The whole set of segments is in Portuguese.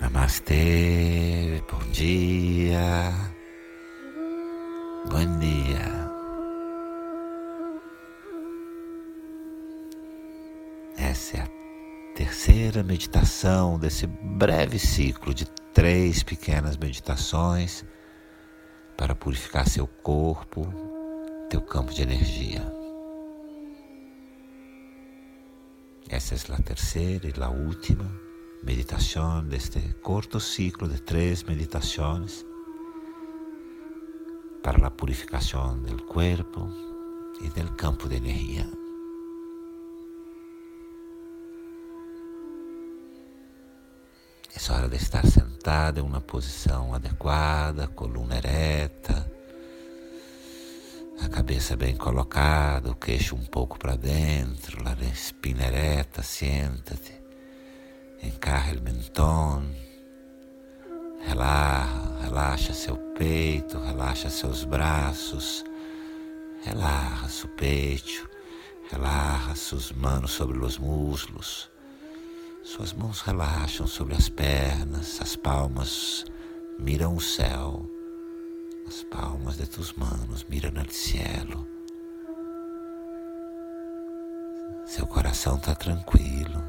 Namastê, bom dia, bom dia. Essa é a terceira meditação desse breve ciclo de três pequenas meditações para purificar seu corpo, teu campo de energia. Essa é a terceira e a última meditación, de este corto ciclo de tres meditaciones para la purificación del cuerpo y del campo de energía. É hora de estar sentada em uma posição adequada, coluna ereta, a cabeça bem colocada, o queixo um pouco para dentro, a espina ereta, senta-te. Encarre o mentón, relaxa, relaxa seu peito, relaxa seus braços, relaxa seu peito, relaxa suas mãos sobre os muslos. Suas mãos relaxam sobre as pernas, as palmas miram o céu, as palmas de tus manos miram no cielo. Seu coração está tranquilo.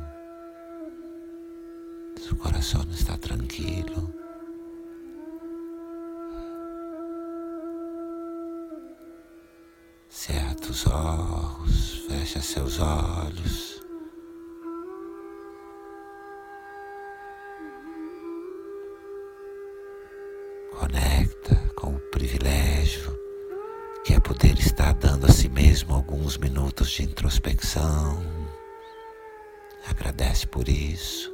Su corazón está tranquilo. Cerra os olhos, fecha seus olhos. Conecta com o privilégio que é poder estar dando a si mesmo alguns minutos de introspecção. Agradece por isso.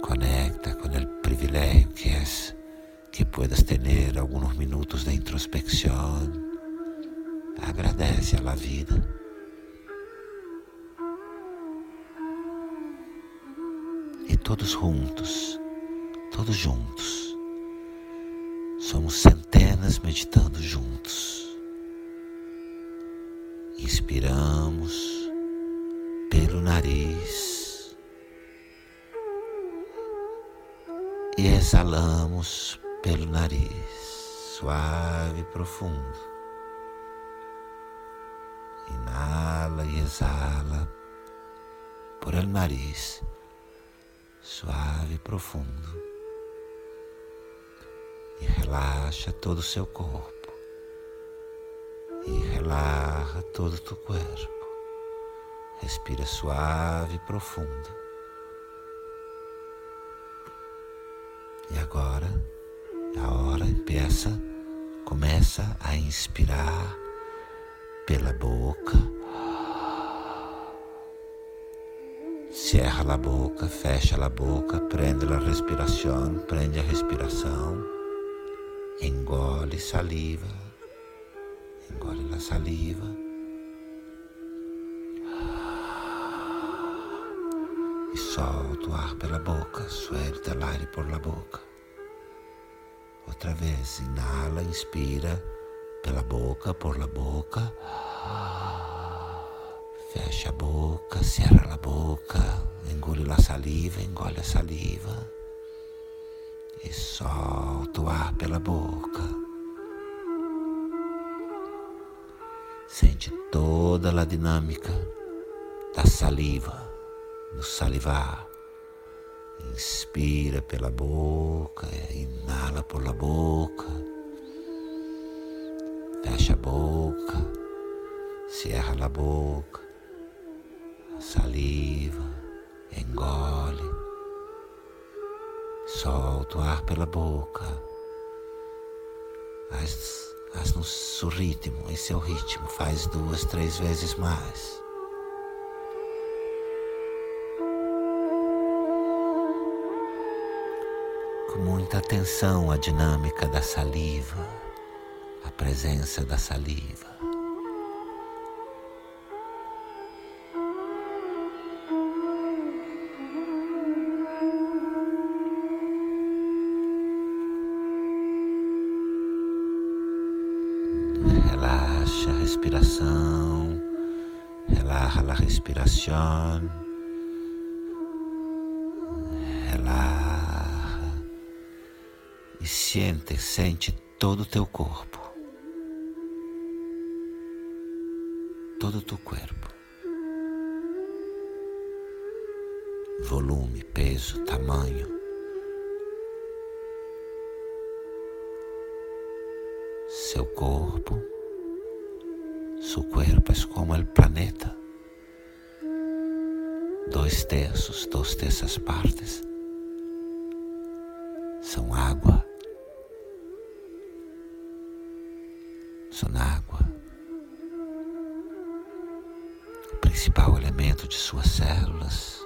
Conecta con el privilegio que es que puedas tener algunos minutos de introspección. Agradece a vida. Todos juntos, todos juntos, somos centenas meditando juntos. Inspiramos pelo nariz. e exalamos pelo nariz, suave e profundo. Inala e exala por el nariz, suave e profundo. E relaxa todo o seu corpo. E relaxa todo o teu corpo. Respira suave e profundo. E agora, a hora empieza, começa a inspirar pela boca. Cierra a boca, fecha a boca, prende a respiração, prende a respiração, engole saliva, engole a saliva. e solta o ar pela boca, suelta o ar por la boca. Outra vez, inala, inspira pela boca, por la boca. Fecha a boca, cierra a boca, engole a saliva, engole a saliva. E solta o ar pela boca. Sente toda a dinâmica da saliva no salivar. Inspira pela boca, inala por la boca, fecha a boca, cierra a boca, saliva, engole, solta o ar pela boca. Faz, faz no seu ritmo, em seu ritmo, faz duas, três vezes mais. com muita atenção à dinâmica da saliva, a presença da saliva. E sente, sente todo o teu corpo, todo o teu corpo. Volume, peso, tamanho. seu corpo, su cuerpo es como el planeta. Dois terços, duas terças partes são água. São água. O principal elemento de suas células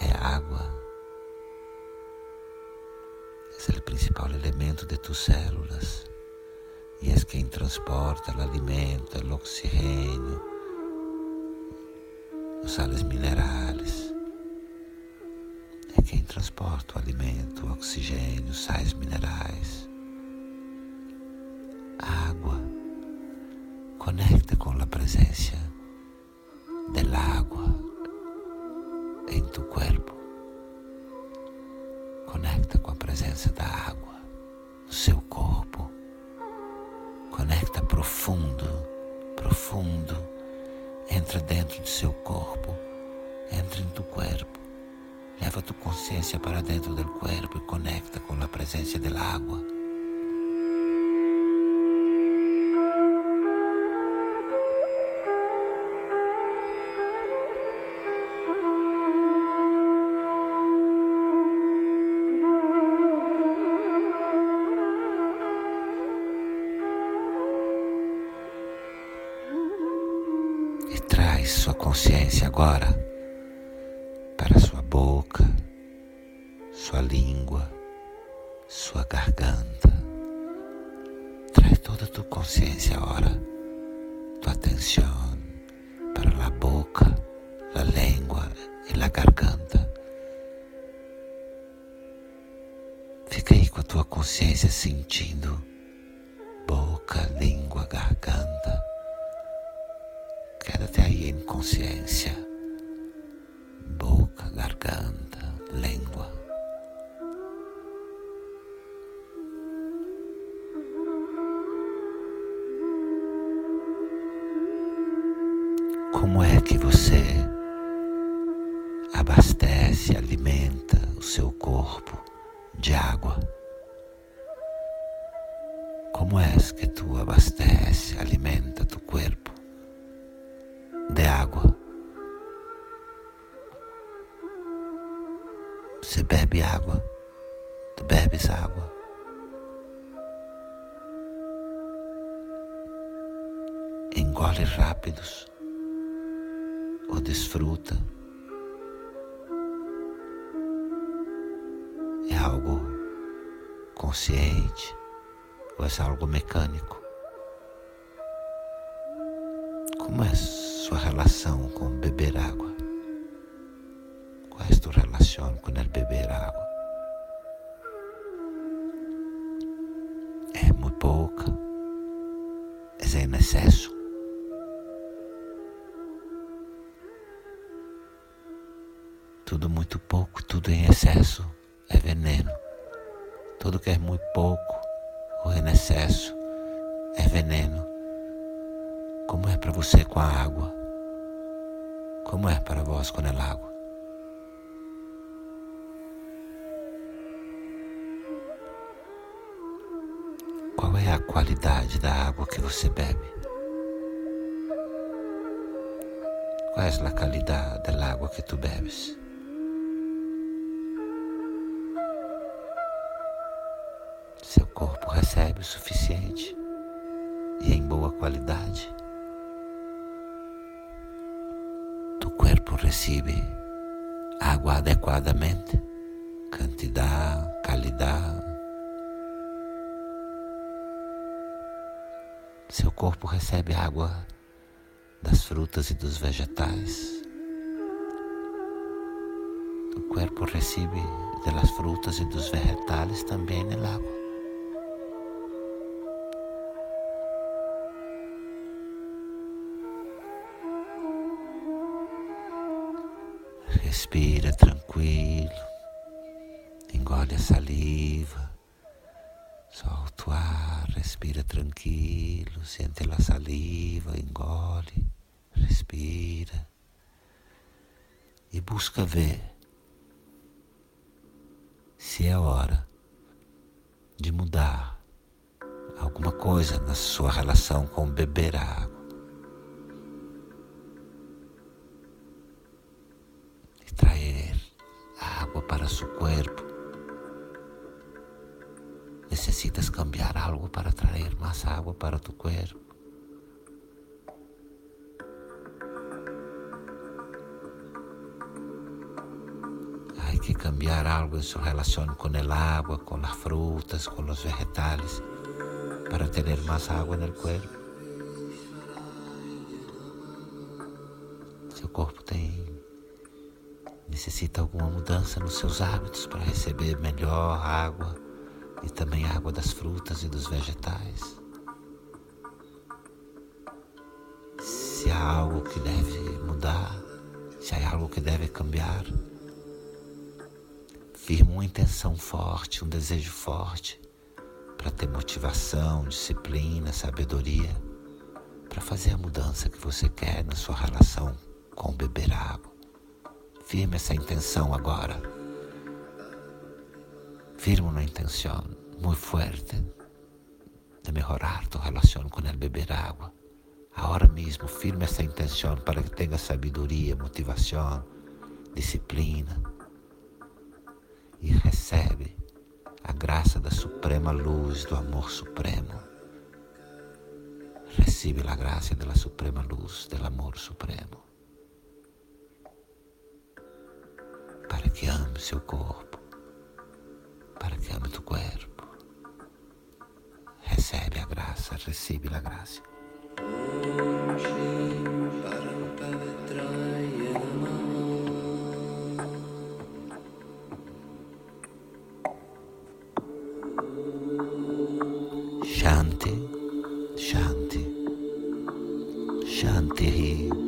é água. Esse é o principal elemento de tus células e és quem transporta o alimento, o oxigênio, os sales minerais. É quem transporta o alimento, o oxigênio, os sais minerais. Água conecta com a presença da água em tu corpo. Conecta com a presença da água no seu corpo Conecta profundo, profundo. Entra dentro do seu corpo, entra em tu corpo. Leva tu consciência para dentro do corpo e conecta com a presença da água. Consciência agora para sua boca, sua língua, sua garganta. Traz toda a tua consciência agora, tua atenção para a boca, a língua e a garganta. Fica aí com a tua consciência sentindo boca, língua, garganta Quédate aí em consciência, boca, garganta, língua. Como é que você abastece, alimenta o seu corpo de água? Como é que tu abastece, Você bebe água, tu bebes água. Engole rápidos ou desfruta. É algo consciente ou é algo mecânico? Como é sua relação com beber água? É a tua relação com el beber água? É muito pouca? É em excesso? Tudo muito pouco, tudo em excesso é veneno. Tudo que é muito pouco ou em excesso é veneno. Como é para você com a água? Como é para vós com a água? Qualidade da água que você bebe? Qual é a qualidade da água que tu bebes? Seu corpo recebe o suficiente e em boa qualidade. recibe água adequadamente, quantidade, qualidade. Seu corpo recebe água das frutas e dos vegetais. O corpo recebe das frutas e dos vegetais também o água. Respira tranquilo, engole a saliva. Solta o ar, respira tranquilo. Sente a saliva, engole, respira. E busca ver se é hora de mudar alguma coisa na sua relação com beber água. Que cambiar algo en su relación con el agua, con las frutas, con los vegetales, para tener más agua en el cuerpo. Seu corpo tem necessita alguma mudança nos seus hábitos para receber melhor água e também água das frutas e dos vegetais. Se há algo que deve mudar, se há algo que deve cambiar, firma uma intenção forte, um desejo forte para ter motivação, disciplina, sabedoria, para fazer a mudança que você quer na sua relação com beber água. Firme essa intenção agora. Firma una intención muy fuerte de mejorar tu relación con el beber agua. Ahora mismo, firme essa intenção para que tenha sabedoria, motivação, disciplina e recebe a graça da suprema luz do amor supremo. Recebe a graça da suprema luz do amor supremo. para que ame seu corpo, para que ame tu corpo. Recebe a graça, recebe a graça. Shanti. Shanti.